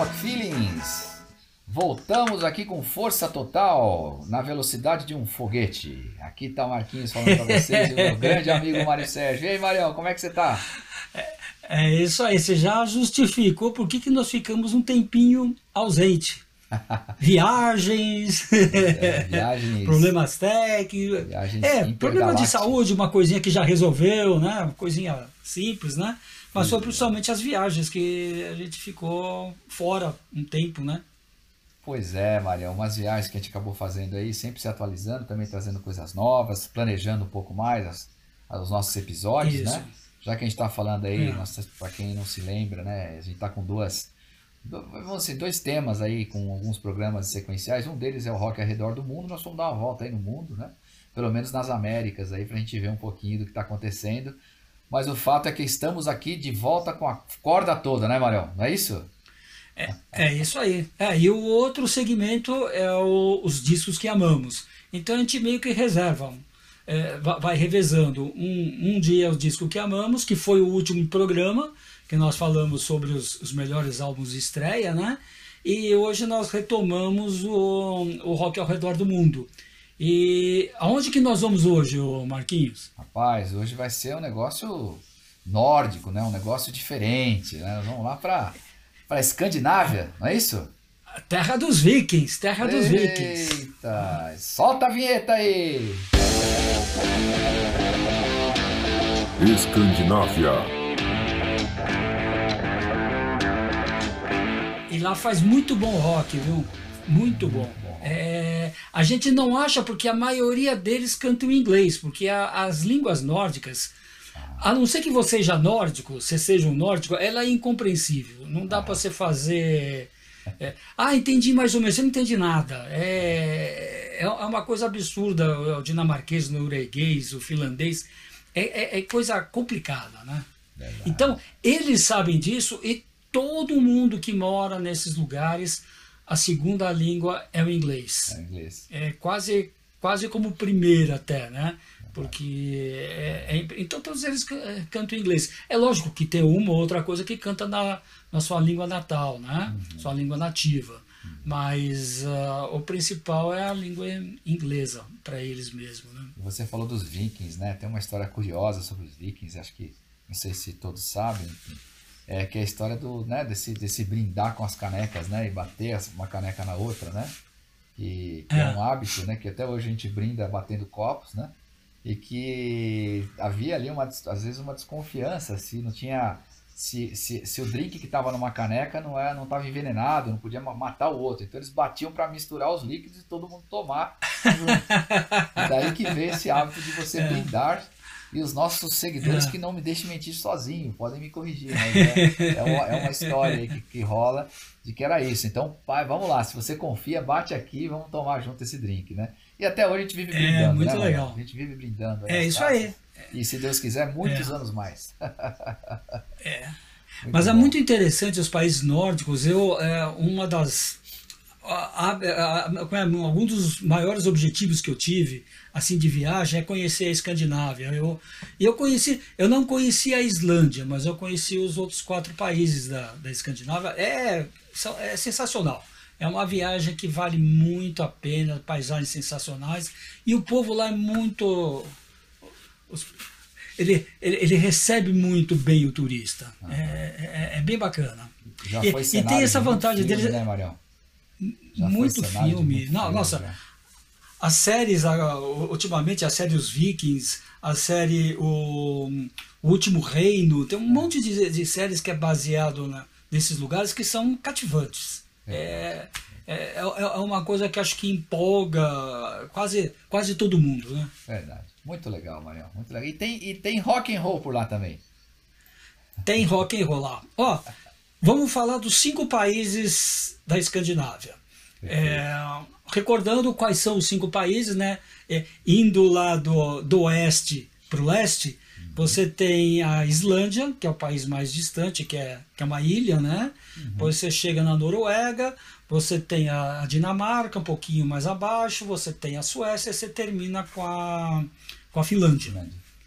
Rock Feelings. Voltamos aqui com força total, na velocidade de um foguete. Aqui tá o Marquinhos falando para vocês e o meu grande amigo Mário Sérgio. E aí, Marião, como é que você tá? É, é isso aí, você já justificou por que, que nós ficamos um tempinho ausente. viagens, é, viagens, problemas técnicos, viagens é, problema de saúde, uma coisinha que já resolveu, né? Uma coisinha simples, né? Mas foi principalmente as viagens que a gente ficou fora um tempo, né? Pois é, Maria, umas viagens que a gente acabou fazendo aí, sempre se atualizando, também trazendo coisas novas, planejando um pouco mais as, os nossos episódios, Isso. né? Já que a gente está falando aí, é. para quem não se lembra, né? A gente está com duas, vamos dizer, dois temas aí com alguns programas sequenciais. Um deles é o Rock ao Redor do Mundo. Nós vamos dar uma volta aí no mundo, né? Pelo menos nas Américas aí, para a gente ver um pouquinho do que está acontecendo. Mas o fato é que estamos aqui de volta com a corda toda, né, Marião? Não é isso? É, é isso aí. É, e o outro segmento é o, os discos que amamos. Então a gente meio que reserva, é, vai revezando. Um, um dia é o disco que amamos, que foi o último programa, que nós falamos sobre os, os melhores álbuns de estreia, né? E hoje nós retomamos o, o Rock ao Redor do Mundo. E aonde que nós vamos hoje, Marquinhos? Rapaz, hoje vai ser um negócio nórdico, né? Um negócio diferente, né? Nós vamos lá para para Escandinávia, não é isso? Terra dos Vikings, terra dos Eita, Vikings. Eita, solta a vinheta aí. Escandinávia. E lá faz muito bom rock, viu? Muito bom. É, a gente não acha porque a maioria deles cantam em inglês, porque a, as línguas nórdicas, a não ser que você seja nórdico, você seja um nórdico, ela é incompreensível. Não dá para você fazer. É, ah, entendi mais ou menos. Você não entende nada. É, é, é uma coisa absurda. O dinamarquês, o norueguês, o finlandês. É, é, é coisa complicada, né? Então, eles sabem disso e todo mundo que mora nesses lugares a segunda língua é o inglês. É, inglês. é quase, quase como primeira até, né? Porque é, é, então todos eles é, cantam inglês. É lógico que tem uma ou outra coisa que canta na, na sua língua natal, né? Uhum. Sua língua nativa. Uhum. Mas uh, o principal é a língua inglesa para eles mesmo. Né? Você falou dos vikings, né? Tem uma história curiosa sobre os vikings, acho que não sei se todos sabem, enfim é, que é a história do, né, desse, desse brindar com as canecas, né, e bater uma caneca na outra, né, que, que é. é. um hábito, né, que até hoje a gente brinda batendo copos, né, e que havia ali uma, às vezes uma desconfiança se não tinha se, se, se o drink que estava numa caneca não é não estava envenenado, não podia matar o outro. Então eles batiam para misturar os líquidos e todo mundo tomar. e daí que veio esse hábito de você é. brindar e os nossos seguidores é. que não me deixem mentir sozinho, podem me corrigir, mas é, é, uma, é uma, história aí que, que, rola de que era isso. Então, pai, vamos lá, se você confia, bate aqui e vamos tomar junto esse drink, né? E até hoje a gente vive é, brindando, é, muito né, legal. A gente vive brindando. É isso aí. E se Deus quiser, muitos é. anos mais. é. Muito Mas é bom. é muito interessante os países nórdicos. Eu, é, uma das a, a, a, algum dos maiores objetivos que eu tive assim de viagem é conhecer a Escandinávia. Eu, eu conheci, eu não conheci a Islândia, mas eu conheci os outros quatro países da, da Escandinávia. É, é sensacional. É uma viagem que vale muito a pena, paisagens sensacionais e o povo lá é muito ele, ele, ele recebe muito bem o turista. É, é, é, bem bacana. Já e, e tem essa vantagem dele. Né, Marião? Muito filme. Não, filme, nossa, já. as séries, ultimamente a série Os Vikings, a série O, o Último Reino, tem um é. monte de, de, séries que é baseado na, nesses lugares que são cativantes. É. É, é, é, é uma coisa que acho que empolga quase, quase todo mundo, né? Verdade. Muito legal, Marião. Muito legal. E tem, e tem rock and roll por lá também. Tem rock and roll lá. Ó, Vamos falar dos cinco países da Escandinávia. É, recordando quais são os cinco países, né? É, indo lá do, do oeste para o leste, uhum. você tem a Islândia, que é o país mais distante, que é, que é uma ilha, né? Uhum. Você chega na Noruega, você tem a, Dinamarca, um pouquinho mais abaixo, você tem a Suécia e você termina com a, com a Finlândia.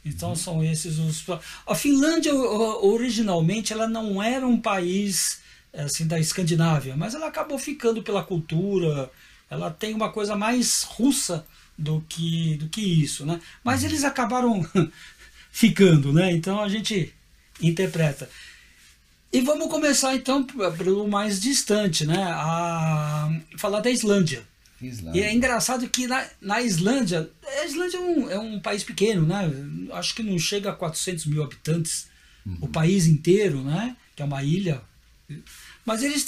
Então uhum. são esses os. A Finlândia originalmente ela não era um país assim da Escandinávia, mas ela acabou ficando pela cultura. Ela tem uma coisa mais russa do que do que isso, né? Mas eles acabaram ficando, né? Então a gente interpreta. E vamos começar então pelo mais distante, né? A falar da Islândia. Islândia. E é engraçado que na, na Islândia, a Islândia é um, é um, país pequeno, né? Acho que não chega a 400 mil habitantes, uhum. o país inteiro, né? Que é uma ilha. Mas eles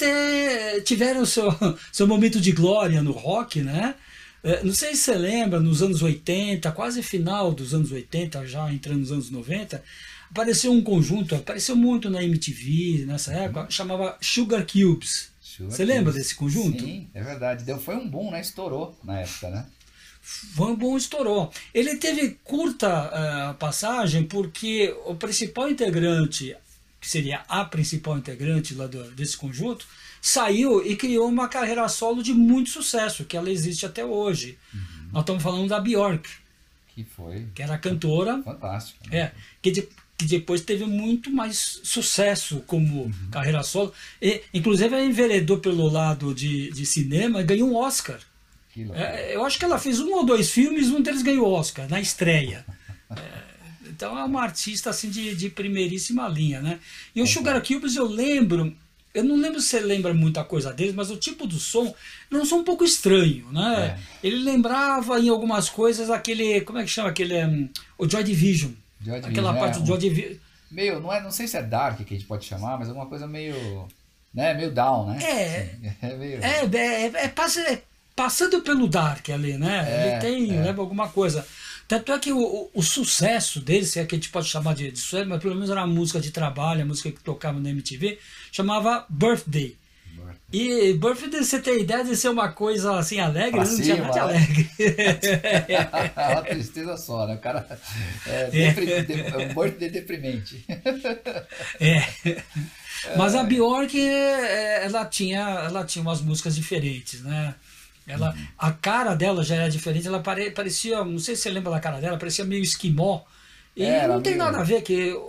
tiveram seu, seu momento de glória no rock, né? É, não sei se você lembra, nos anos 80, quase final dos anos 80, já entrando nos anos 90, apareceu um conjunto, apareceu muito na MTV nessa uhum. época, chamava Sugar Cubes. Sugar Você Cubes. lembra desse conjunto? Sim, é verdade. Deu, foi um boom, né? Estourou na época, né? Foi um bom, estourou. Ele teve curta uh, passagem porque o principal integrante, que seria a principal integrante lá do, desse conjunto, saiu e criou uma carreira solo de muito sucesso, que ela existe até hoje. Uhum. Nós estamos falando da Bjork. Que foi. Que era cantora. Fantástico. Né? É. Que de, que depois teve muito mais sucesso como uhum. carreira solo. E, inclusive, ela enveredou pelo lado de, de cinema e ganhou um Oscar. É, eu acho que ela fez um ou dois filmes, um deles ganhou Oscar, na estreia. é, então é uma artista assim de, de primeiríssima linha, né? E o Sugar Cubes eu lembro, eu não lembro se você lembra muita coisa deles, mas o tipo do som era um som um pouco estranho, né? É. Ele lembrava em algumas coisas aquele, como é que chama aquele, um, o Joy Division. Joy Aquela Division, parte é, do Joy Division. Meio, não, é, não sei se é dark que a gente pode chamar, mas é uma coisa meio, né, meio down, né? É, é, meio... é, é, é, é, é passando pelo dark ali, né? É, Ele tem, leva alguma coisa. Tanto é que o, o, o, sucesso dele, se é que a gente pode chamar de, de sucesso, mas pelo menos era uma música de trabalho, a música que tocava na MTV, chamava Birthday. E Birthday, você tem ideia de ser uma coisa assim alegre? Pra não tinha nada de alegre. é uma tristeza só, né? O cara é, depri, é um birthday deprimente. é. Mas a Bjork, é, ela tinha, ela tinha umas músicas diferentes, né? Ela, uhum. A cara dela já era diferente, ela pare, parecia, não sei se você lembra da cara dela, parecia meio esquimó. E é, não tem nada a ver que.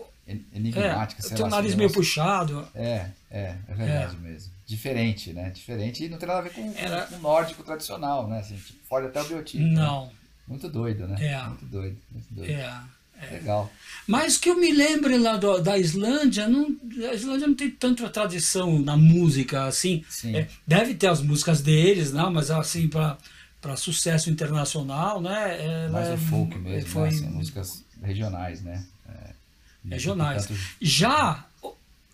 Enigmática, é, tem o nariz meio puxado. É, é, é verdade é. mesmo. Diferente, né? Diferente e não tem nada a ver com, era... com o nórdico tradicional, né? Assim, tipo, foge até o biotipo. Né? Não. Né? Muito doido, né? É. Muito doido, muito doido. É. É. Legal. Mas que eu me lembre lá do, da Islândia, não, a Islândia não tem tanta tradição na música assim. É, deve ter as músicas deles, não, mas assim, para sucesso internacional, né? Mais é, o folk mesmo, né, foi, né? músicas regionais, né? É, regionais. Tanto... Já,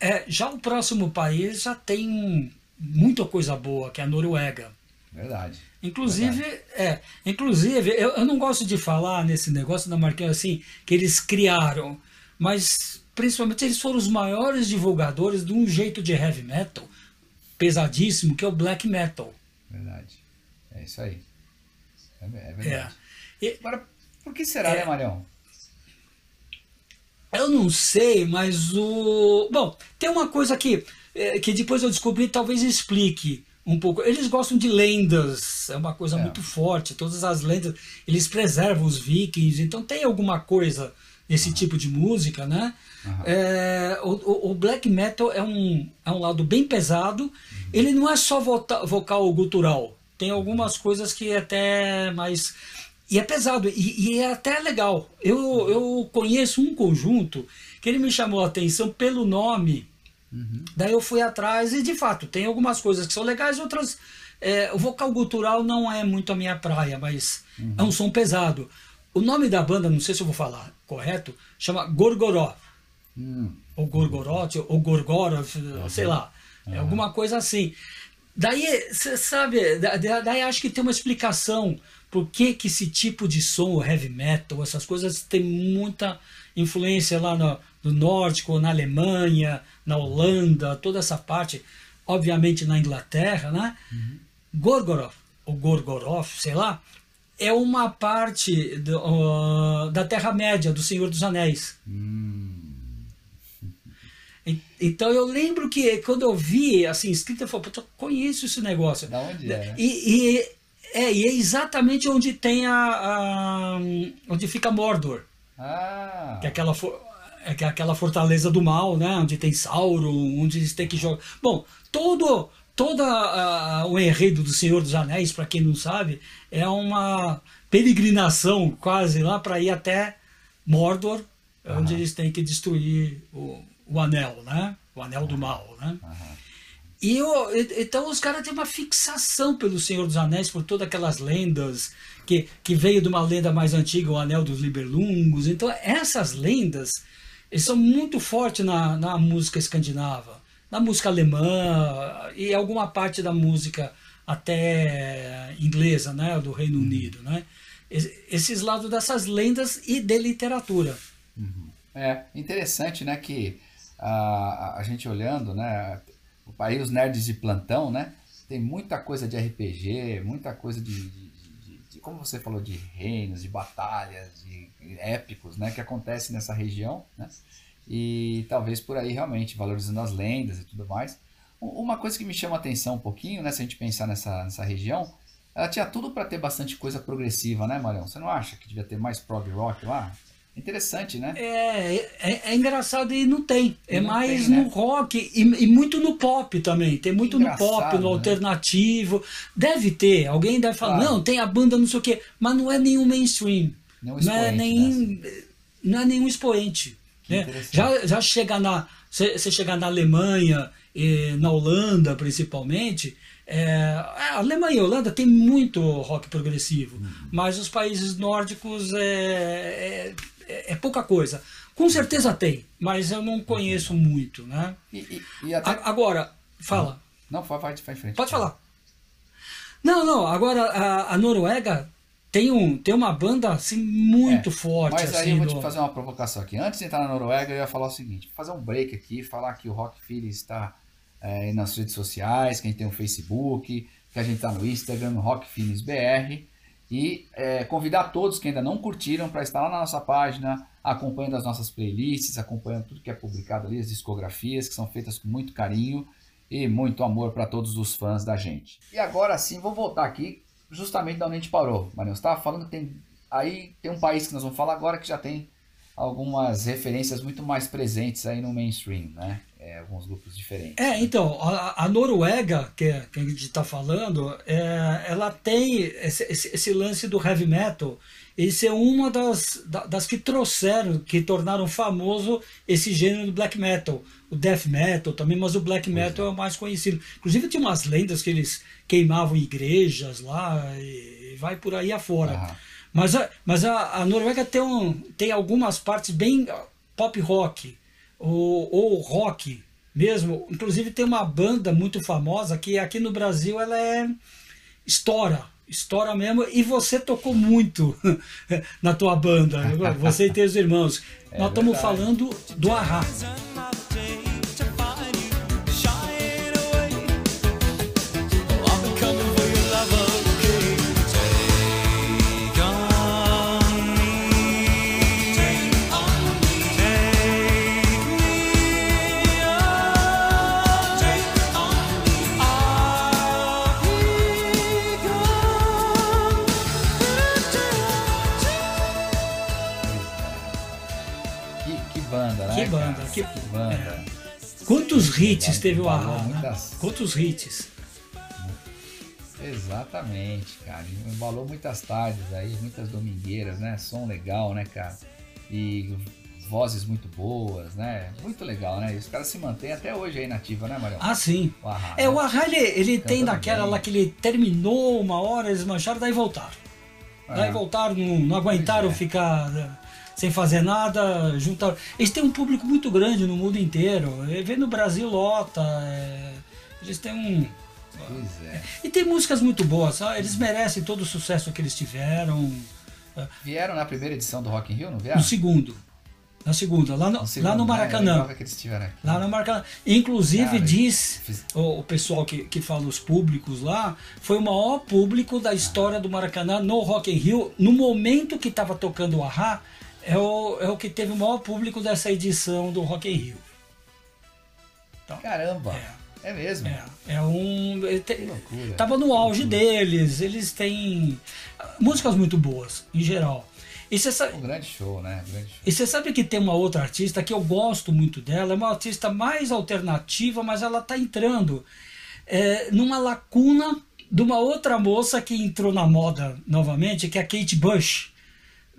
é, já o próximo país já tem muita coisa boa, que é a Noruega. Verdade. Inclusive, Verdade. é, inclusive eu, eu não gosto de falar nesse negócio da Marquinhos assim, que eles criaram, mas principalmente eles foram os maiores divulgadores de um jeito de heavy metal pesadíssimo, que é o black metal. Verdade. É isso aí. É, é verdade. É. Agora, por que será, né, é, né, Marião? Eu não sei, mas o. Bom, tem uma coisa que, é, que depois eu descobri, talvez explique um pouco. Eles gostam de lendas, é uma coisa é. muito forte. Todas as lendas, eles preservam os vikings, então tem alguma coisa nesse uhum. tipo de música, né? Uhum. É, o, o, black metal é um, é um lado bem pesado. Uhum. Ele não é só vocal, vocal gutural. Tem algumas coisas que é até mais. E é pesado, e, e é até legal. Eu, uhum. eu conheço um conjunto que ele me chamou a atenção pelo nome Uhum. Daí eu fui atrás e de fato tem algumas coisas que são legais, outras. É, o vocal gutural não é muito a minha praia, mas uhum. é um som pesado. O nome da banda, não sei se eu vou falar correto, chama Gorgoró. Uhum. Ou Gorgoroth, ou Gorgorov, sei lá. É alguma coisa assim. Daí, você sabe, daí acho que tem uma explicação por que, que esse tipo de som, o heavy metal, essas coisas, tem muita influência lá no, no nórdico, na Alemanha, na Holanda, toda essa parte, obviamente na Inglaterra, né? Uhum. Gorgoroth, ou Gorgoroth, sei lá, é uma parte do, uh, da Terra-média, do Senhor dos Anéis. Hum. Então eu lembro que quando eu vi assim escrito, eu falei, eu conheço esse negócio. Da onde é? E, e, é, e é exatamente onde tem a, a onde fica Mordor. Ah. Que é aquela é que é aquela fortaleza do mal, né? Onde tem Sauron, onde eles têm que jogar. Bom, todo todo o enredo do Senhor dos Anéis, para quem não sabe, é uma peregrinação quase lá para ir até Mordor, uhum. onde eles têm que destruir o, o anel, né? O anel uhum. do mal, né? Uhum. E eu, então os caras têm uma fixação pelo Senhor dos Anéis, por todas aquelas lendas, que, que veio de uma lenda mais antiga, o Anel dos Liberlungos. Então essas lendas eles são muito fortes na, na música escandinava, na música alemã e alguma parte da música até inglesa, né, do Reino uhum. Unido, né? Esses lados dessas lendas e de literatura. Uhum. É interessante, né, que a, a gente olhando, né, aí os nerds de plantão, né? Tem muita coisa de RPG, muita coisa de, de, como você falou, de reinos, de batalhas, de épicos, né? Que acontece nessa região, né? E talvez por aí realmente valorizando as lendas e tudo mais. Uma coisa que me chama a atenção um pouquinho, né? Se a gente pensar nessa, nessa região, ela tinha tudo para ter bastante coisa progressiva, né, Marião? Você não acha que devia ter mais prog rock lá? Interessante, né? É, é, é, engraçado e não tem. E é não mais tem, no né? rock e, e, muito no pop também. Tem muito no pop, no né? alternativo. Deve ter. Alguém deve falar, claro. não, tem a banda não sei o quê. Mas não é nenhum mainstream. Não, não é nem, né? não é nenhum expoente. Né? Já, já chegar na. Você chegar na Alemanha, na Holanda principalmente, é, a Alemanha e a Holanda tem muito rock progressivo, uhum. mas os países nórdicos é, é é, é, pouca coisa. Com certeza tem, mas eu não conheço muito, né? E, e, e até... Agora, fala. Não, vai, vai, frente. Pode falar. Não, não, agora a, a Noruega tem, um, tem uma banda assim muito é, forte. Mas aí eu vou te fazer uma provocação aqui. Antes de entrar na Noruega, eu ia falar o seguinte: fazer um break aqui, falar que o Rock Philly está é, nas redes sociais, que a gente tem o Facebook, que a gente está no Instagram, Rock Phillies BR e é, convidar todos que ainda não curtiram para estar lá na nossa página, acompanhando as nossas playlists, acompanhando tudo que é publicado ali, as discografias que são feitas com muito carinho e muito amor para todos os fãs da gente. E agora sim, vou voltar aqui justamente da onde a gente parou. Marinho, você estava falando que tem aí tem um país que nós vamos falar agora que já tem algumas referências muito mais presentes aí no mainstream, né? É, alguns grupos diferentes. É, então, a, a Noruega, que, é, que, a gente está falando, é, ela tem esse, esse, esse, lance do heavy metal. Isso é uma das, das que trouxeram, que tornaram famoso esse gênero do black metal. O death metal também, mas o black metal é. é o mais conhecido. Inclusive tinha umas lendas que eles queimavam igrejas lá e, e vai por aí afora. Uhum. Mas, a, mas a, a Noruega tem, um, tem algumas partes bem pop rock ou, ou rock mesmo. Inclusive tem uma banda muito famosa que aqui no Brasil ela é estoura, estoura mesmo. E você tocou muito na tua banda, você e teus irmãos. É Nós estamos falando do Arras. Quantos hits teve o Ahá? Muitas... Quantos hits? Exatamente, cara. Embalou muitas tardes aí, muitas domingueiras, né? Som legal, né, cara? E vozes muito boas, né? Muito legal, né? E os caras se mantêm até hoje aí nativa, né, Marião? Ah, sim. O é, né? o Ahá, ele, ele tem daquela lá que ele terminou uma hora, eles mancharam, daí voltaram. É. Daí voltaram, não, não aguentaram é. ficar sem fazer nada, juntar. Eles têm um público muito grande no mundo inteiro. Vem no Brasil lota. É... Eles têm um. Pois é. E tem músicas muito boas, sabe? eles merecem todo o sucesso que eles tiveram. Vieram na primeira edição do Rock in Rio, não vieram? No segundo. Na segunda, lá no, no segundo, lá no Maracanã. É lá no Maracanã. Inclusive Cara, diz fiz... o, o, pessoal que, que fala os públicos lá, foi o maior público da história do Maracanã no Rock in Rio. No momento que estava tocando o Ahá, é o, é o que teve o maior público dessa edição do Rock in Rio. Então, Caramba! É, é mesmo? É, é um. Te, tava no auge deles, eles têm músicas muito boas, em geral. E você sabe, Um grande show, né? Um grande show. e você sabe que tem uma outra artista que eu gosto muito dela, é uma artista mais alternativa, mas ela está entrando é, numa lacuna de uma outra moça que entrou na moda novamente, que é a Kate Bush.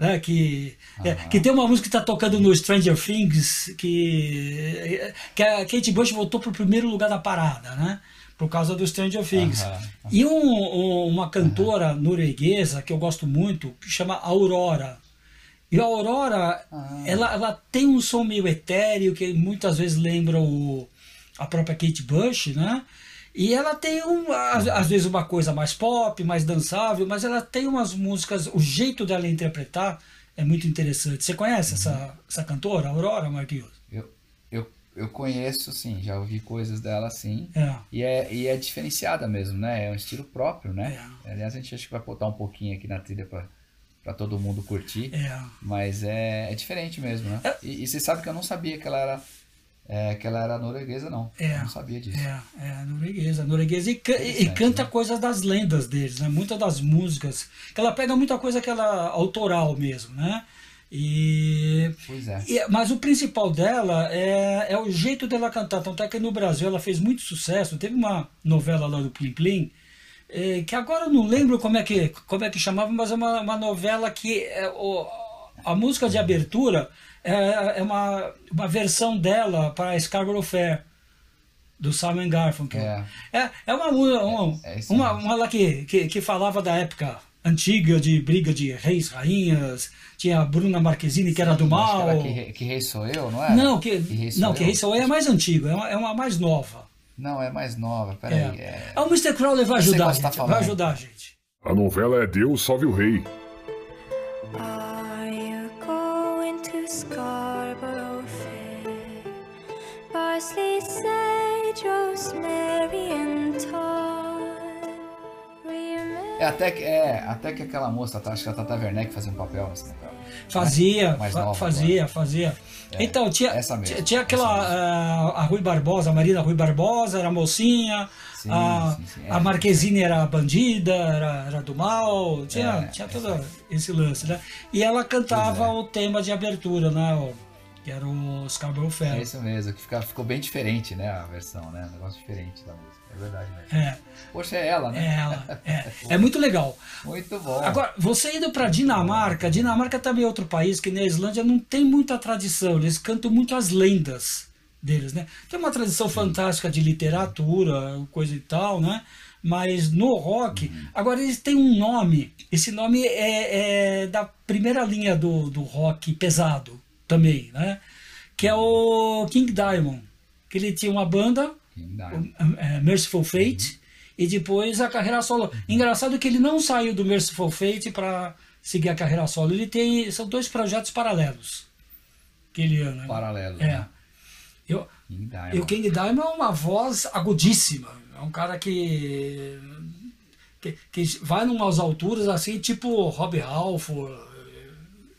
Né, que, é, Aham. que tem uma música que está tocando no Stranger Things, que, que a Kate Bush voltou para o primeiro lugar da parada, né? Por causa do Stranger Things. Aham. E um- um- uma cantora norueguesa que eu gosto muito, que chama Aurora. E a Aurora, Ah. ela, ela tem um som meio etéreo, que muitas vezes lembra o, a própria Kate Bush, né? E ela tem, um, às, vezes, uma coisa mais pop, mais dançável, mas ela tem umas músicas, o jeito dela interpretar é muito interessante. Você conhece essa, essa cantora, Aurora Marquinhos? Eu, eu, eu conheço, sim, já ouvi coisas dela, sim. É. E é, e é diferenciada mesmo, né? É um estilo próprio, né? É. Aliás, a gente acho que vai botar um pouquinho aqui na trilha pra, pra todo mundo curtir. É. Mas é, é diferente mesmo, né? É. E, e você sabe que eu não sabia que ela era, é, que ela era norueguesa, não. É. Não sabia disso. É, é norueguesa, norueguesa e, e canta né? coisas das lendas deles, né? Muitas das músicas, que ela pega muita coisa que ela autoral mesmo, né? E, Pois é. e- mas o principal dela é, é o jeito dela cantar. Tanto é que no Brasil ela fez muito sucesso. Teve uma novela lá do Plim Plim, eh, que agora eu não lembro como é que, como é que chamava, mas é uma, uma novela que é, o, a música de abertura é, é uma, uma versão dela para Scarborough Fair, do Simon Garfunkel. É. É, é uma música, uma, é isso uma, uma lá que, que, que falava da época antiga de briga de reis, rainhas, tinha a Bruna Marquezine que era do Acho que mal. era que, Rei- que Rei Sou Eu, não é? Não, que, Que Rei Sou não, Eu? que Rei Sou Eu é mais antigo, é uma, é uma mais nova. Não, é mais nova, peraí. É. É. Ah, o Mr. Crowley vai ajudar, você tá gente, vai ajudar a gente. A novela é Deus Salve o Rei. To Scarborough Fair? Parsley, sage, rosemary and É até que, é, até que aquela moça, tá, acho que a Tata Werneck fazia um papel nesse papel. Fazia, Mais nova fazia, fazia. É, então, tinha, essa mesmo, tinha- aquela, mesmo. ah, a Rui Barbosa, a Marina Rui Barbosa, era a mocinha, Sim, a, sim, sim, é. a Marquezine era a bandida, era, era do mal, tinha, É, tinha é todo esse lance, né? E ela cantava é. o tema de abertura, né? o- que era o Scarborough É Fair. isso mesmo, que fica, ficou bem diferente, né? A versão, né? Um negócio diferente da música. É verdade, né? É, Poxa, é ela, é né? ela. É, é muito legal. Muito bom. Agora, você indo para Dinamarca, Dinamarca também é outro país que na Islândia não tem muita tradição, eles cantam muito as lendas deles, né? Tem uma tradição fantástica de literatura, coisa e tal, né? Mas no rock, agora eles têm um nome, esse nome é, é da primeira linha do, do rock pesado também, né? Que é o King Diamond, que ele tinha uma banda dá? é, Merciful Fate e depois a carreira solo. Engraçado que ele não saiu do Merciful Fate para seguir a carreira solo. Ele tem são dois projetos paralelos que ele né? Paralelo. É. né? Eu, King Diamond. e o King Diamond é uma voz agudíssima. É um cara que que, que vai numas alturas assim, tipo Rob Halford, eh,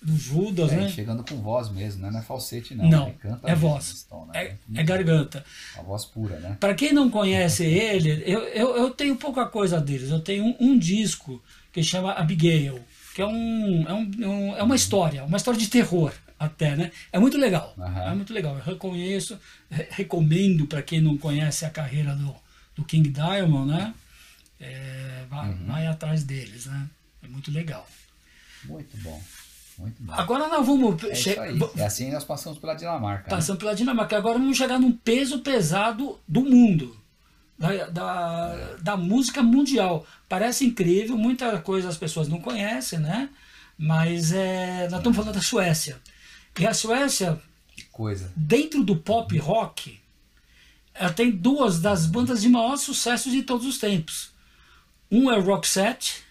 do Judas, É, né? chegando com voz mesmo, né? Não é falsete, não. Não, Ele canta é voz. Stone, né? É, é garganta. Uma voz pura, né? Para quem não conhece ele, eu, eu, eu tenho pouca coisa deles. Eu tenho um, um disco que chama Abigail, que é, um, é, um, um- é uma história, uma história de terror até, né? É muito legal. Aham. É muito legal. Eu reconheço, re- recomendo para quem não conhece a carreira do, do King Diamond, né? É, vai, Uhum. vai atrás deles, né? É muito legal. Muito bom. Muito bom. Agora nós vamos é che- E assim nós passamos pela Dinamarca. né? Passando pela Dinamarca. Agora vamos chegar num peso pesado do mundo. Da, da, da música mundial. Parece incrível, muita coisa as pessoas não conhecem, né? Mas é, nós estamos falando da Suécia. E a Suécia, Que coisa. dentro do pop rock, ela tem duas das bandas de maior sucesso de todos os tempos. Um é o Roxette,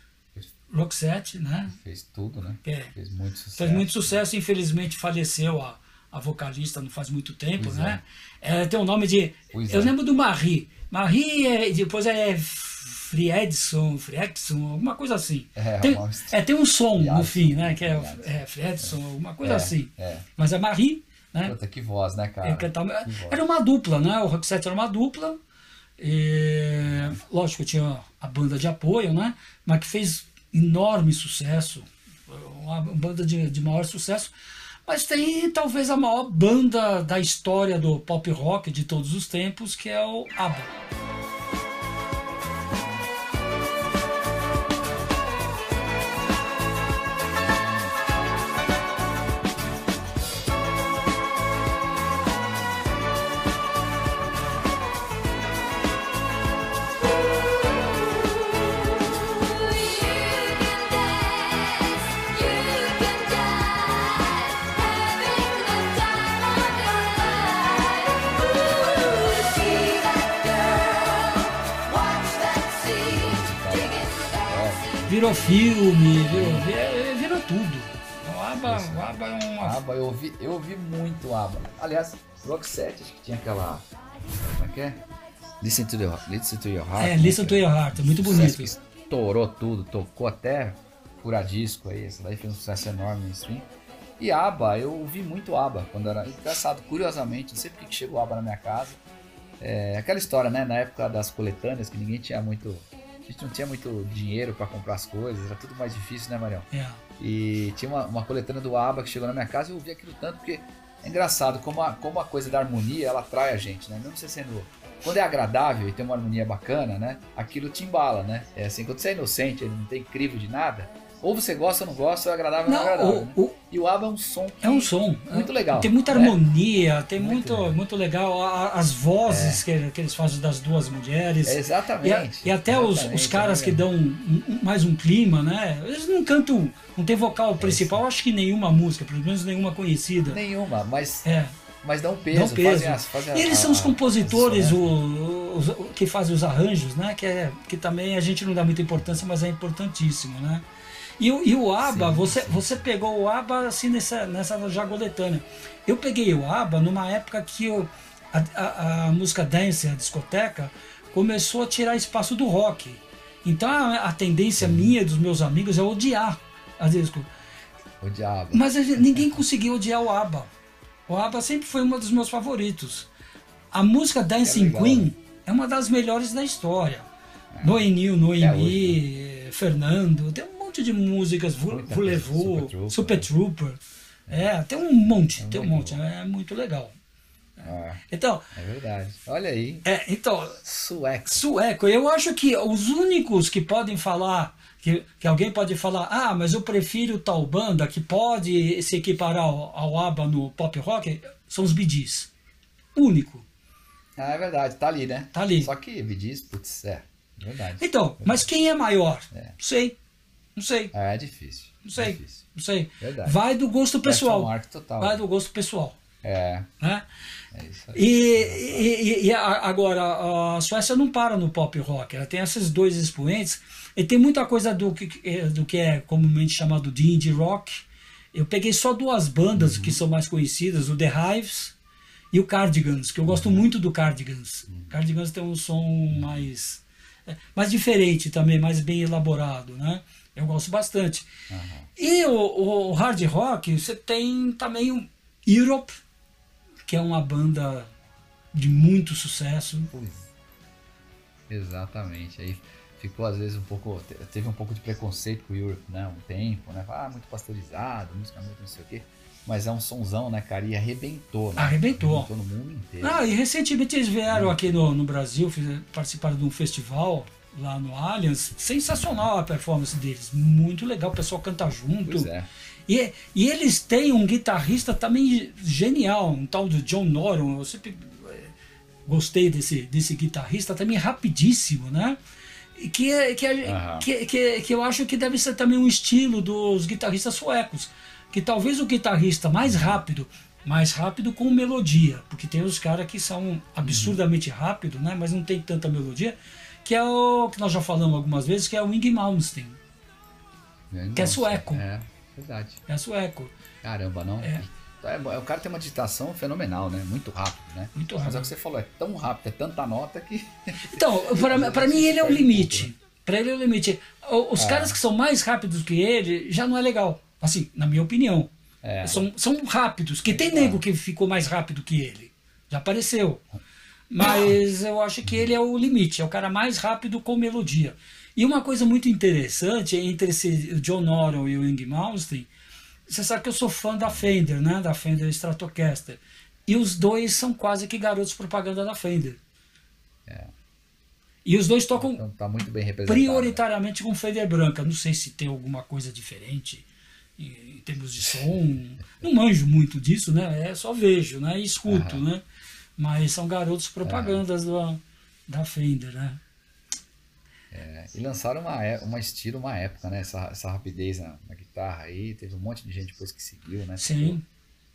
Roxette, né? Fez tudo, né? É. Fez muito sucesso. Fez muito sucesso, infelizmente faleceu a, a vocalista não faz muito tempo, Pois né? É, tem o nome de. Pois eu é. lembro do Marie. Marie, é, depois é Friedson, Friedson, alguma coisa assim. É, tem, uma- é, tem um som no fim, né? Que é, Friedson. é Friedson, alguma coisa É, assim. é. Mas é Marie, né? Puta, que voz, né, cara? Cantava- era uma dupla, né? O Roxette era uma dupla. E, lógico, tinha a banda de apoio, né? Mas que fez enorme sucesso. uma banda de, de maior sucesso. Mas tem talvez a maior banda da história do pop rock de todos os tempos, que é o ABBA. Filme, virou, virou, tudo. O ABBA, o ABBA é uma. ABBA, eu ouvi, eu ouvi muito ABBA. Aliás, Roxette, acho que tinha aquela. Como é que é? Listen to, the, Listen to Your Heart. É, né, Listen to Your Heart, é muito bonito. que Estourou tudo, tocou até furadisco aí. Essa daí fez um sucesso enorme no stream. E ABBA, eu ouvi muito ABBA quando era. Engraçado, curiosamente, não sei porque que chegou ABBA na minha casa. É aquela história, né? Na época das coletâneas, que ninguém tinha muito. A gente não tinha muito dinheiro para comprar as coisas, era tudo mais difícil, né, Marião? É. E tinha uma, uma coletânea do ABBA que chegou na minha casa e eu ouvi aquilo tanto, porque é engraçado como a, como a coisa da harmonia ela atrai a gente, né? Mesmo você sendo. Quando é agradável e tem uma harmonia bacana, né? Aquilo te embala, né? É assim, quando você é inocente, ele não tem crivo de nada, ou você gosta ou não gosta, é agradável ou não é Não, agradável. o- né? o- E o ABBA é um som É um som. muito legal. Tem muita né? harmonia, tem Muito muito, legal. muito legal. As vozes que, que eles fazem das duas mulheres. É E, exatamente. e até os, exatamente, os caras é que dão um- um- mais um clima, né? Eles não cantam, não tem vocal principal, acho que nenhuma música, pelo menos nenhuma conhecida. Nenhuma, mas, É, mas dão peso. dão peso. Fazem as, fazem E eles a- são os compositores, a- o- os- o- que fazem os arranjos, né? Que, é, que também a gente não dá muita importância, mas é importantíssimo, né? E, o- e o ABBA, Sim, você, sim. você pegou o ABBA assim nessa, nessa jagoletânea. Eu peguei o ABBA numa época que o- a, a- a música dance, a discoteca, começou a tirar espaço do rock. Então a, a tendência minha e dos meus amigos é odiar a disco. O diabo. Mas gente- ninguém conseguiu odiar o ABBA. O ABBA sempre foi um dos meus favoritos. A música Dancing legal, Queen né? é uma das melhores da história. Noemi, Noemi, Até hoje, Fernando, tem monte de músicas, Voulez-Vous, Super Trooper, Super? Trooper. É, tem um monte, É tem um monte, bom. é muito legal. Ah, Então, é verdade. Olha aí. é, então, Sueco. sueco, eu acho que os únicos que podem falar, que, que alguém pode falar, ah, mas eu prefiro tal banda que pode se equiparar ao, ao ABBA no pop rock, são os Gees. Único. Ah, é verdade. Tá ali, né? Tá ali. Só que diz, putz, é. Verdade. Então, mas quem é maior? É. Sei. Não sei. Ah, é difícil. Não sei. É difícil. Não sei. Verdade. Vai do gosto pessoal. Mark total. Vai do gosto pessoal. É, Né? é isso aí. E, e- e a- agora, a Suécia não para no pop rock, ela tem esses dois expoentes, e tem muita coisa do que, do que é comumente chamado de indie rock. Eu peguei só duas bandas que são mais conhecidas, o The Hives e o Cardigans, que eu gosto muito do Cardigans. Cardigans tem um som mais, é, mais diferente também, mais bem elaborado, né? Eu gosto bastante. E o, o hard rock, você tem também o Europe, que é uma banda de muito sucesso. Pois. Exatamente. Aí ficou às vezes um pouco. te- Teve um pouco de preconceito com o Europe, né? Um tempo, né? Ah, muito pasteurizado, música muito não sei o quê. Mas é um sonzão, né, cara? E arrebentou, né? Arrebentou. Arrebentou no mundo inteiro. Ah, e recentemente eles vieram aqui no, no Brasil, participaram de um festival lá no Allianz. Sensacional a performance deles, muito legal, o pessoal canta junto. Pois é. E, e eles têm um guitarrista também genial, um tal de John Norum. Eu sempre eh, gostei desse, desse guitarrista, também rapidíssimo, né? Que, é- que, é- que, que, que eu acho que deve ser também um estilo dos guitarristas suecos. Que talvez o guitarrista mais rápido, mais rápido com melodia, porque tem os caras que são absurdamente rápidos, né? Mas não tem tanta melodia, que é o que nós já falamos algumas vezes, que é o Ing Malmsteen, Que é sueco. É, verdade. é sueco. Caramba, não. É. É, o cara tem uma digitação fenomenal, né? Muito rápido, né? Muito Mas é o rápido. que você falou, é tão rápido, é tanta nota que. Então, pra, pra mim ele é o limite. Pra ele é o limite. Os Ah. caras que são mais rápidos que ele já não é legal. Assim, na minha opinião. É. São, são rápidos. Que tem nego que ficou mais rápido que ele. Já apareceu. Mas eu acho que ele é o limite. É o cara mais rápido com melodia. E uma coisa muito interessante entre esse John Norton e o Ing Malmsteen, você sabe que eu sou fã da Fender, né? Da Fender Stratocaster. E os dois são quase que garotos propaganda da Fender. É. E os dois tocam Então tá muito bem prioritariamente com Fender branca. Não sei se tem alguma coisa diferente em, em termos de som. Não manjo muito disso, né? É só vejo, né? E escuto, né? Mas são garotos propagandas da, da Fender, né? É, e lançaram uma, é- uma estilo, uma época, né? Essa, essa rapidez na, na guitarra aí. Teve um monte de gente depois que seguiu, né? Sim.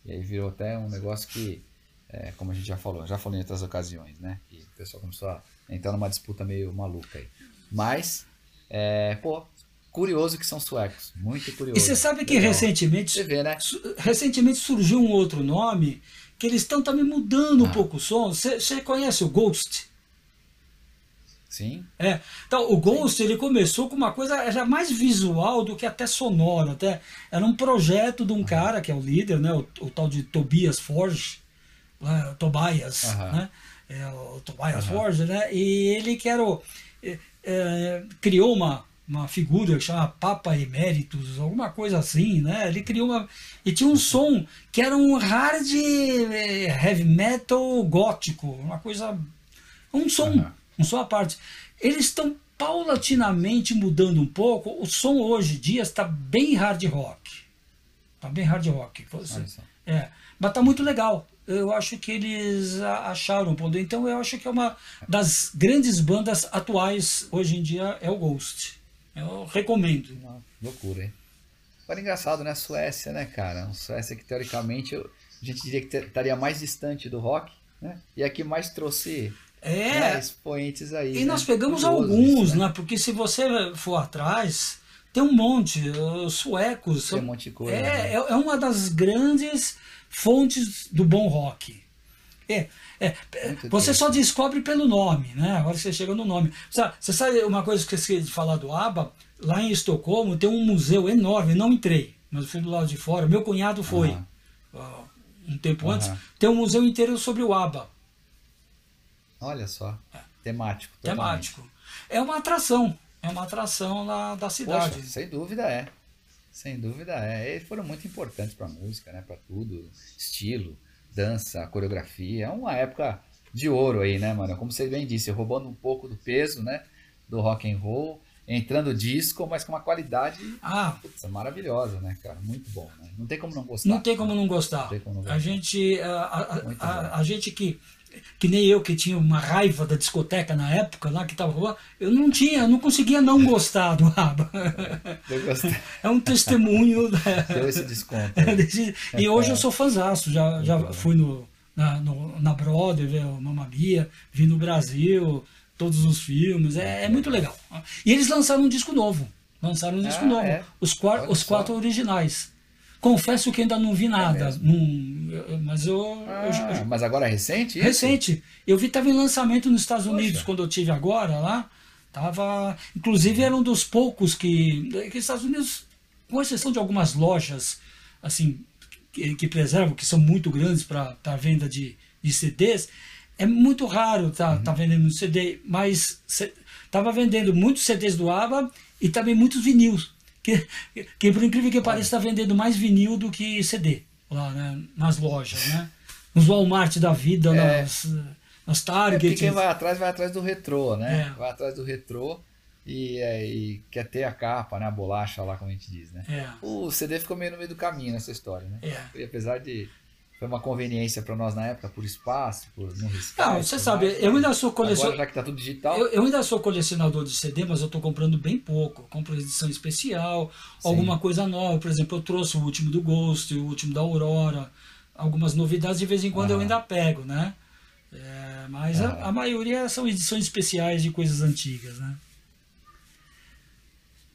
E aí virou até um negócio que, é, como a gente já falou, já falou em outras ocasiões, né? Que o pessoal começou a entrar numa disputa meio maluca aí. Mas, é, pô, curioso que são suecos. Muito curioso. E você sabe que Legal. recentemente, vê, né? recentemente surgiu um outro nome que eles estão também mudando um Ah. pouco o som. Você conhece o Ghost? Sim. É. Então, o Ghost ele começou com uma coisa já mais visual do que até sonora. Até era um projeto de um cara que é o líder, né? O, o tal de Tobias Forge, lá, Tobias, Aham. né? É, o Tobias. Forge, né? E ele que era o, é, é, criou uma uma figura que chama Papa Emeritus, alguma coisa assim, né? Ele criou uma e tinha um som que era um hard eh, heavy metal gótico, uma coisa um som, Aham. um som à parte. Eles estão paulatinamente mudando um pouco. O som hoje em dia está bem hard rock. Está bem hard rock. Você- é, mas está muito legal. Eu acho que eles acharam um ponto. Então eu acho que é uma das grandes bandas atuais hoje em dia é o Ghost. Eu recomendo. Uma loucura, hein? Agora engraçado, né? Suécia, né, cara? Suécia que teoricamente eu- a gente diria que estaria mais distante do rock, né? E aqui mais trouxe É, né, expoentes aí. E né? nós pegamos Curioso alguns, isso, né? Porque se você for atrás, tem um monte. Os suecos Tem um monte de coisa, é, né? é, é uma das grandes fontes do bom rock. É, é, você só descobre pelo nome, né? Agora você chega no nome. Sabe, você sabe uma coisa que eu esqueci de falar do ABBA? Lá em Estocolmo tem um museu enorme. Não entrei, mas eu fui do lado de fora. Meu cunhado foi ó, um tempo antes. Aham. Tem um museu inteiro sobre o ABBA. Olha só. Temático. totalmente. temático. É uma atração, é uma atração lá da cidade. Poxa, sem dúvida é. Sem dúvida é. Eles foram muito importantes pra música, né? Pra tudo. Estilo, dança, coreografia. É uma época de ouro aí, né, mano? Como você bem disse, roubando um pouco do peso, né? Do rock and roll, entrando disco, mas com uma qualidade Ah, putz, maravilhosa, né, cara? Muito bom, né? Não tem como não gostar. não tem como não gostar. Como não A gostar. gente, a, a- a- a gente que que nem eu que tinha uma raiva da discoteca na época lá que tava eu não tinha, eu não conseguia não gostar do ABBA. É um testemunho da, Deu esse desconto. Desse- e hoje eu sou fãzaço, já, já fui no, na, no, na Brother, ver o Mamma Mia, vi no Brasil, todos os filmes, é, é muito legal. E eles lançaram um disco novo, lançaram um disco Ah, novo, é? os, os quatro originais. Confesso que ainda não vi nada, eu- mas eu, eu- eu- Ah, mas agora é recente? isso? Recente. Eu vi estava em lançamento nos Estados Poxa. Unidos quando eu tive agora lá. Tava, inclusive era um dos poucos que, que os Estados Unidos, com exceção de algumas lojas assim que, que preservam, que são muito grandes para a venda de, de CDs, é muito raro tá, Uhum. tá vendendo CD, mas estava vendendo muitos CDs do ABBA e também muitos vinis. Que, que por incrível que pareça, está vendendo mais vinil do que CD lá né, nas lojas, né? Nos Walmart da vida, É. nas, nas É porque Target. quem vai atrás, vai atrás do retrô, né? É. Vai atrás do retrô e, é, e quer ter a capa, né? A bolacha lá, como a gente diz, né? É. O CD ficou meio no meio do caminho nessa história, né? É. E apesar de... Foi uma conveniência para nós na época, por espaço, por não riscar. Não, você sabe, mais, eu ainda sou colecionador. Agora, já que tá tudo digital... Eu, eu ainda sou colecionador de CD, mas eu estou comprando bem pouco. Eu compro edição especial, Sim. alguma coisa nova. Por exemplo, eu trouxe o último do Ghost, o último da Aurora, algumas novidades. De vez em quando eu ainda pego, né? É, mas a, a maioria são edições especiais de coisas antigas, né?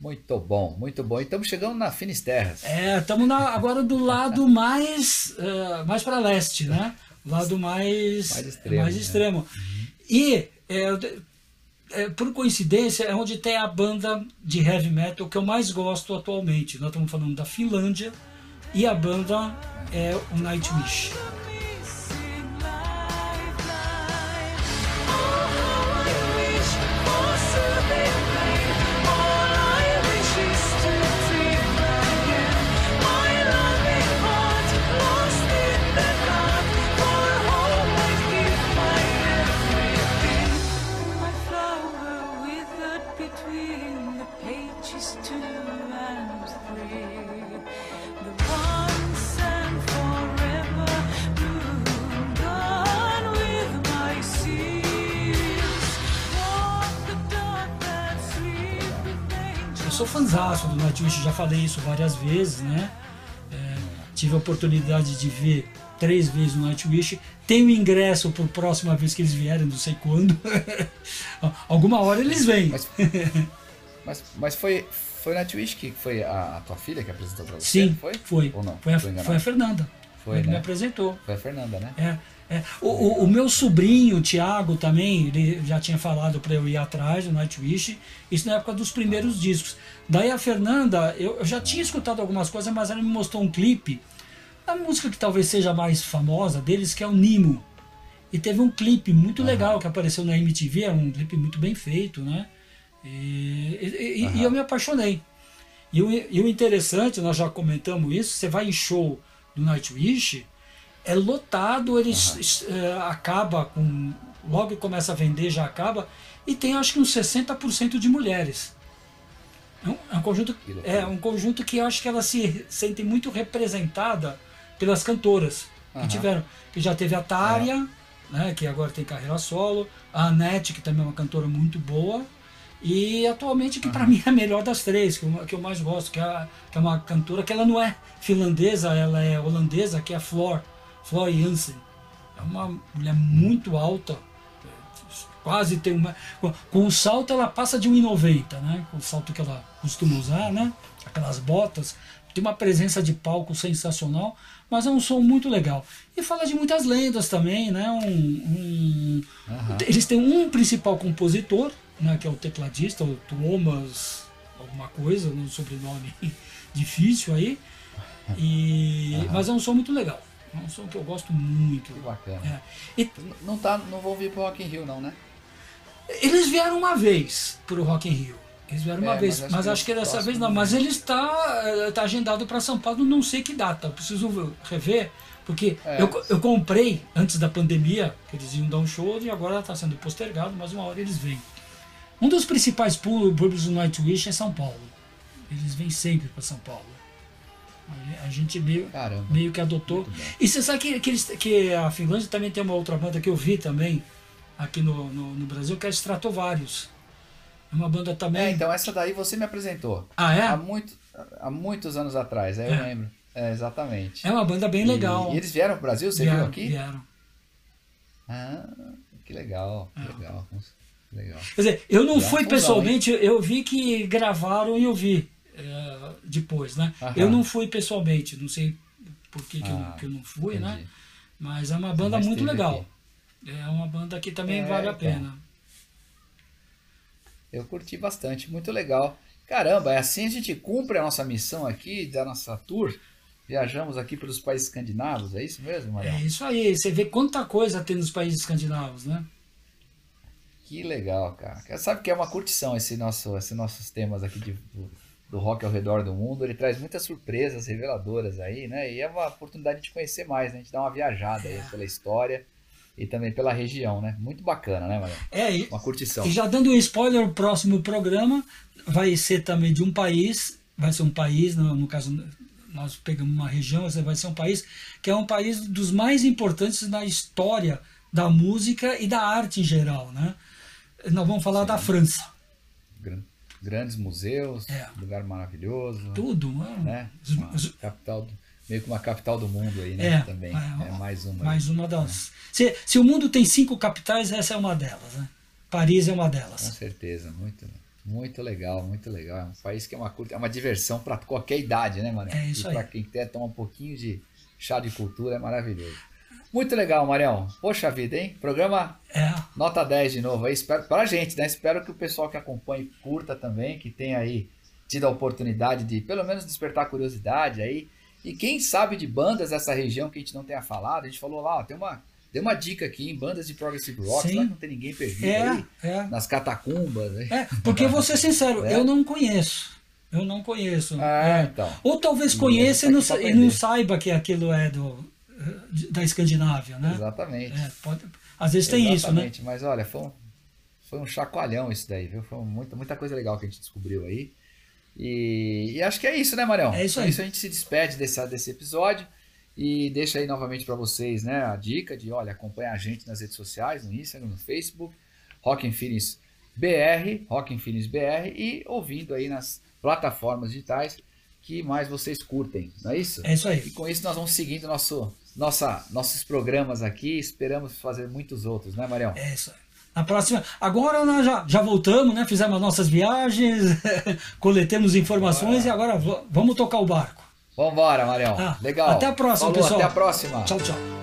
Muito bom, muito bom. E estamos chegando na Finisterras. É, estamos agora do lado mais, eh, mais para leste, né? Lado mais, Mais extremo, mais né? extremo. E, é, é, por coincidência, é onde tem a banda de heavy metal que eu mais gosto atualmente. Nós estamos falando da Finlândia e a banda é o Nightwish. Sou fanzaço do Nightwish, já falei isso várias vezes, né? É, tive a oportunidade de ver três vezes o Nightwish. Tenho ingresso para a próxima vez que eles vierem, não sei quando. Alguma hora eles vêm. Mas, mas, mas foi, foi Nightwish que foi a, a tua filha que apresentou pra você? Sim, Foi? foi. Ou não? Foi a, foi a Fernanda. Foi, Ele né? me apresentou. Foi a Fernanda, né? É, é. O, o, o meu sobrinho, o Thiago, também, ele já tinha falado para eu ir atrás do Nightwish, isso na época dos primeiros discos. Daí a Fernanda, eu, eu já tinha escutado algumas coisas, mas ela me mostrou um clipe da música que talvez seja mais famosa deles, que é o Nimo. E teve um clipe muito legal que apareceu na MTV, é um clipe muito bem feito, né? E, e- e- e eu me apaixonei. E o, e o interessante, nós já comentamos isso, você vai em show do Nightwish, é lotado, ele s- eh, acaba com. Logo começa a vender, já acaba, e tem acho que uns 60% de mulheres. É um, é um conjunto, é um conjunto que acho que ela se sente muito representada pelas cantoras que Aham. tiveram. Que já teve a Tária, né, que agora tem carreira solo, a Anete, que também é uma cantora muito boa, e atualmente que para mim é a melhor das três, que eu, que eu mais gosto, que é, a- que é uma cantora que ela não é finlandesa, ela é holandesa, que é a Flor, Flor Jansen. É uma mulher muito alta, quase tem uma. Com, o salto ela passa de 1,90, né? Com o salto que ela costuma usar, né? Aquelas botas. Tem uma presença de palco sensacional, mas é um som muito legal. E fala de muitas lendas também, né? Um, um- Aham. Eles têm um principal compositor, né? Que é o tecladista, o Thomas, alguma coisa, um sobrenome difícil aí. E, Mas é um som muito legal. É um som que eu gosto muito. Que bacana. É. E Não, tá, não vou vir pro Rock in Rio, não, né? Eles vieram uma vez pro Rock in Rio. Eles vieram uma É, vez, mas mas acho acho, que que dessa próximo vez não. não. Mas ele está, eh, tá agendado para São Paulo, não sei que data. Eu preciso rever, porque É. eu, eu comprei antes da pandemia, que eles iam dar um show e agora está sendo postergado, mas uma hora eles vêm. Um dos principais públicos do Nightwish é São Paulo. Eles vêm sempre para São Paulo. A gente meio, Caramba. meio que adotou. E você sabe que, que, eles- que a Finlândia também tem uma outra banda que eu vi também aqui no, no, no Brasil, que é Stratovarius. É uma banda também. É, então essa daí você me apresentou. Ah, Há, é? muito, há muitos anos atrás, aí eu É. lembro. É, exatamente. É uma banda bem E- legal. E, eles vieram pro Brasil, você vieram, viu aqui? vieram. Ah, que legal, É. que legal. Legal. Quer dizer, eu não fui pessoalmente, eu vi que gravaram e eu vi é, depois, né? Aham. Eu não fui pessoalmente, não sei por que, que, Ah, eu, que eu não fui, né? entendi. Mas é uma banda muito legal. aqui. É uma banda que também É, vale a então. pena. Eu curti bastante, muito legal. Caramba, é assim a gente cumpre a nossa missão aqui, da nossa tour. Viajamos aqui pelos países escandinavos, é isso mesmo, Marião? É isso aí, você vê quanta coisa tem nos países escandinavos, né? Que legal, cara. Sabe que é uma curtição esse nosso, esses nossos temas aqui de, do, rock ao redor do mundo. Ele traz muitas surpresas reveladoras aí, né? E é uma oportunidade de conhecer mais, né? A gente dá uma viajada aí pela história e também pela região, né? Muito bacana, né, Marião? É, e, Uma curtição. e já dando um spoiler, o próximo programa vai ser também de um país, vai ser um país, no, no caso nós pegamos uma região, vai ser um país que é um país dos mais importantes na história da música e da arte em geral, né? Nós vamos falar da França. Gran- Grandes museus, É. lugar maravilhoso, Tudo, né? né? Capital, do- meio que uma capital do mundo aí, né? É, também. é, É, mais uma. Mais uma das. Se, se o mundo tem cinco capitais, essa é uma delas, né? Paris é uma Com delas. certeza, muito, muito legal, muito legal. É um país que é uma, curta- é uma diversão para qualquer idade, né, Marião? É isso e para aí. quem quer tomar um pouquinho de chá de cultura, é maravilhoso. Muito legal, Marião. Poxa vida, hein? Programa É, nota 10 de novo aí. Espero, pra gente, né? Espero que o pessoal que acompanhe curta também, que tenha aí tido a oportunidade de pelo menos despertar curiosidade aí. E quem sabe de bandas dessa região que a gente não tenha falado, a gente falou lá, ó, tem uma, tem uma dica aqui em bandas de progressive rock, Sim. será que não tem ninguém perdido é, aí? é. Nas catacumbas, né? É, porque vou ser sincero, É. eu não conheço. Eu não conheço. Ah, É. então. Ou talvez conheça e não, tá e não saiba que aquilo é do, da Escandinávia, né? Exatamente. É, pode, às vezes tem isso, né? Exatamente. Mas olha, foi um, foi um chacoalhão isso daí, viu? Foi muita, muita coisa legal que a gente descobriu aí. E, e acho que é isso, né, Marião? É isso Com aí. isso a gente se despede desse, desse episódio e deixa aí novamente para vocês, né, a dica de, olha, acompanha a gente nas redes sociais, no Instagram, no Facebook, Rock Feelings BR, Rock Feelings BR e ouvindo aí nas plataformas digitais que mais vocês curtem, não é isso? É isso aí. E com isso nós vamos seguindo nosso, nossa, nossos programas aqui, esperamos fazer muitos outros, né, Marião? É isso aí. Na próxima. Agora nós já, já voltamos, né? Fizemos as nossas viagens, coletemos informações e agora vamos tocar o barco. Vambora, Marião. Ah, Legal. até a próxima, Falou, pessoal. Até a próxima. Tchau, tchau.